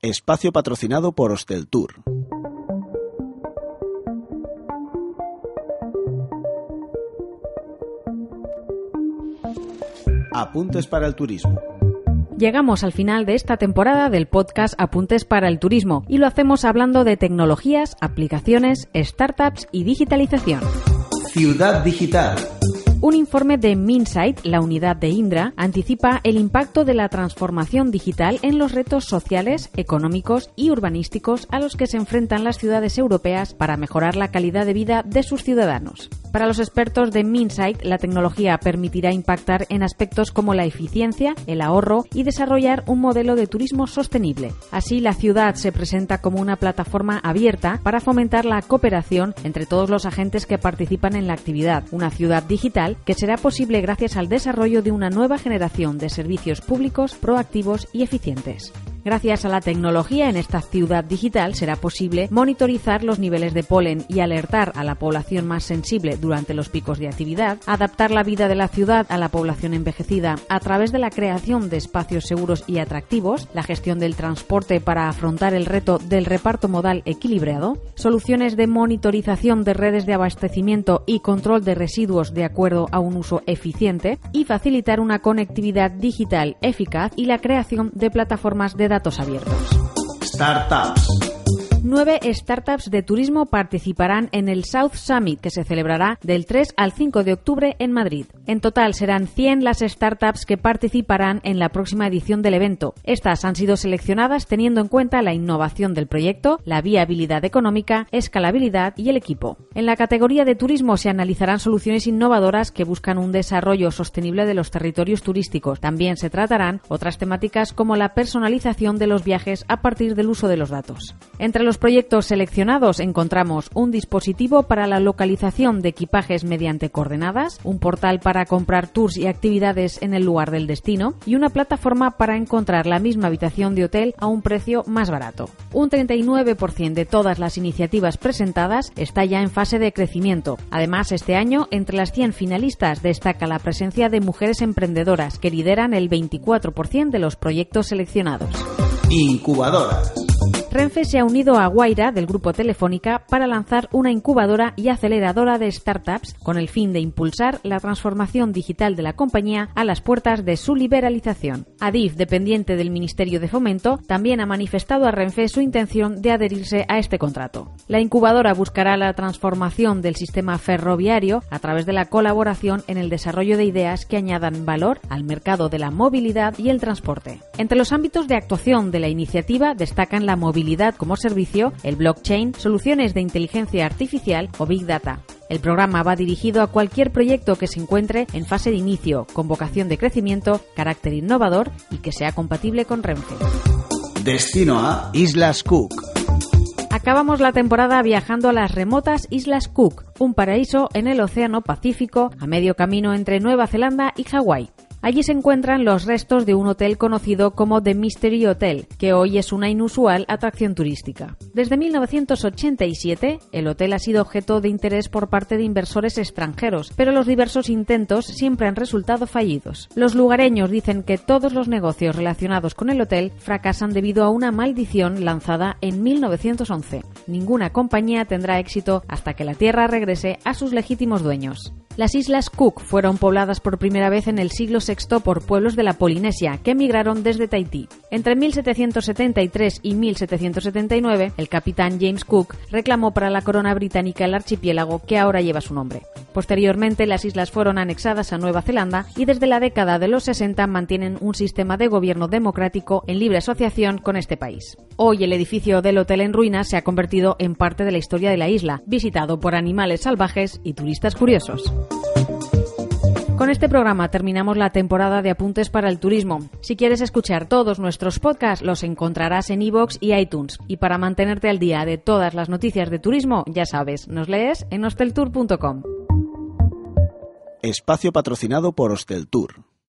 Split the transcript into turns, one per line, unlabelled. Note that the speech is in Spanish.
Espacio patrocinado por Hosteltour. Apuntes para el turismo.
Llegamos al final de esta temporada del podcast Apuntes para el Turismo y lo hacemos hablando de tecnologías, aplicaciones, startups y digitalización.
Ciudad Digital.
Un informe de Minsight, la unidad de Indra, anticipa el impacto de la transformación digital en los retos sociales, económicos y urbanísticos a los que se enfrentan las ciudades europeas para mejorar la calidad de vida de sus ciudadanos. Para los expertos de Minsight, la tecnología permitirá impactar en aspectos como la eficiencia, el ahorro y desarrollar un modelo de turismo sostenible. Así, la ciudad se presenta como una plataforma abierta para fomentar la cooperación entre todos los agentes que participan en la actividad, una ciudad digital que será posible gracias al desarrollo de una nueva generación de servicios públicos proactivos y eficientes. Gracias a la tecnología en esta ciudad digital será posible monitorizar los niveles de polen y alertar a la población más sensible durante los picos de actividad, adaptar la vida de la ciudad a la población envejecida a través de la creación de espacios seguros y atractivos, la gestión del transporte para afrontar el reto del reparto modal equilibrado, soluciones de monitorización de redes de abastecimiento y control de residuos de acuerdo a un uso eficiente y facilitar una conectividad digital eficaz y la creación de plataformas de datos abiertos.
Startups.
Nueve startups de turismo participarán en el South Summit, que se celebrará del 3 al 5 de octubre en Madrid. En total serán 100 las startups que participarán en la próxima edición del evento. Estas han sido seleccionadas teniendo en cuenta la innovación del proyecto, la viabilidad económica, escalabilidad y el equipo. En la categoría de turismo se analizarán soluciones innovadoras que buscan un desarrollo sostenible de los territorios turísticos. También se tratarán otras temáticas como la personalización de los viajes a partir del uso de los datos. Entre los proyectos seleccionados encontramos un dispositivo para la localización de equipajes mediante coordenadas, un portal para comprar tours y actividades en el lugar del destino y una plataforma para encontrar la misma habitación de hotel a un precio más barato. Un 39% de todas las iniciativas presentadas está ya en fase de crecimiento. Además, este año, entre las 100 finalistas destaca la presencia de mujeres emprendedoras que lideran el 24% de los proyectos seleccionados.
Incubadoras.
Renfe se ha unido a Guaira del grupo Telefónica para lanzar una incubadora y aceleradora de startups con el fin de impulsar la transformación digital de la compañía a las puertas de su liberalización. Adif, dependiente del Ministerio de Fomento, también ha manifestado a Renfe su intención de adherirse a este contrato. La incubadora buscará la transformación del sistema ferroviario a través de la colaboración en el desarrollo de ideas que añadan valor al mercado de la movilidad y el transporte. Entre los ámbitos de actuación de la iniciativa destacan la movilidad como servicio, el blockchain, soluciones de inteligencia artificial o big data. El programa va dirigido a cualquier proyecto que se encuentre en fase de inicio, con vocación de crecimiento, carácter innovador y que sea compatible con Renfe.
Destino a Islas Cook.
Acabamos la temporada viajando a las remotas Islas Cook, un paraíso en el Océano Pacífico a medio camino entre Nueva Zelanda y Hawái. Allí se encuentran los restos de un hotel conocido como The Mystery Hotel, que hoy es una inusual atracción turística. Desde 1987, el hotel ha sido objeto de interés por parte de inversores extranjeros, pero los diversos intentos siempre han resultado fallidos. Los lugareños dicen que todos los negocios relacionados con el hotel fracasan debido a una maldición lanzada en 1911. Ninguna compañía tendrá éxito hasta que la tierra regrese a sus legítimos dueños. Las islas Cook fueron pobladas por primera vez en el siglo VI por pueblos de la Polinesia que emigraron desde Tahití. Entre 1773 y 1779, el capitán James Cook reclamó para la corona británica el archipiélago que ahora lleva su nombre. Posteriormente, las islas fueron anexadas a Nueva Zelanda y desde la década de los 60 mantienen un sistema de gobierno democrático en libre asociación con este país. Hoy el edificio del hotel en ruinas se ha convertido en parte de la historia de la isla, visitado por animales salvajes y turistas curiosos. Con este programa terminamos la temporada de apuntes para el turismo. Si quieres escuchar todos nuestros podcasts, los encontrarás en iVoox y iTunes. Y para mantenerte al día de todas las noticias de turismo, ya sabes, nos lees en hosteltour.com.
Espacio patrocinado por Hosteltour.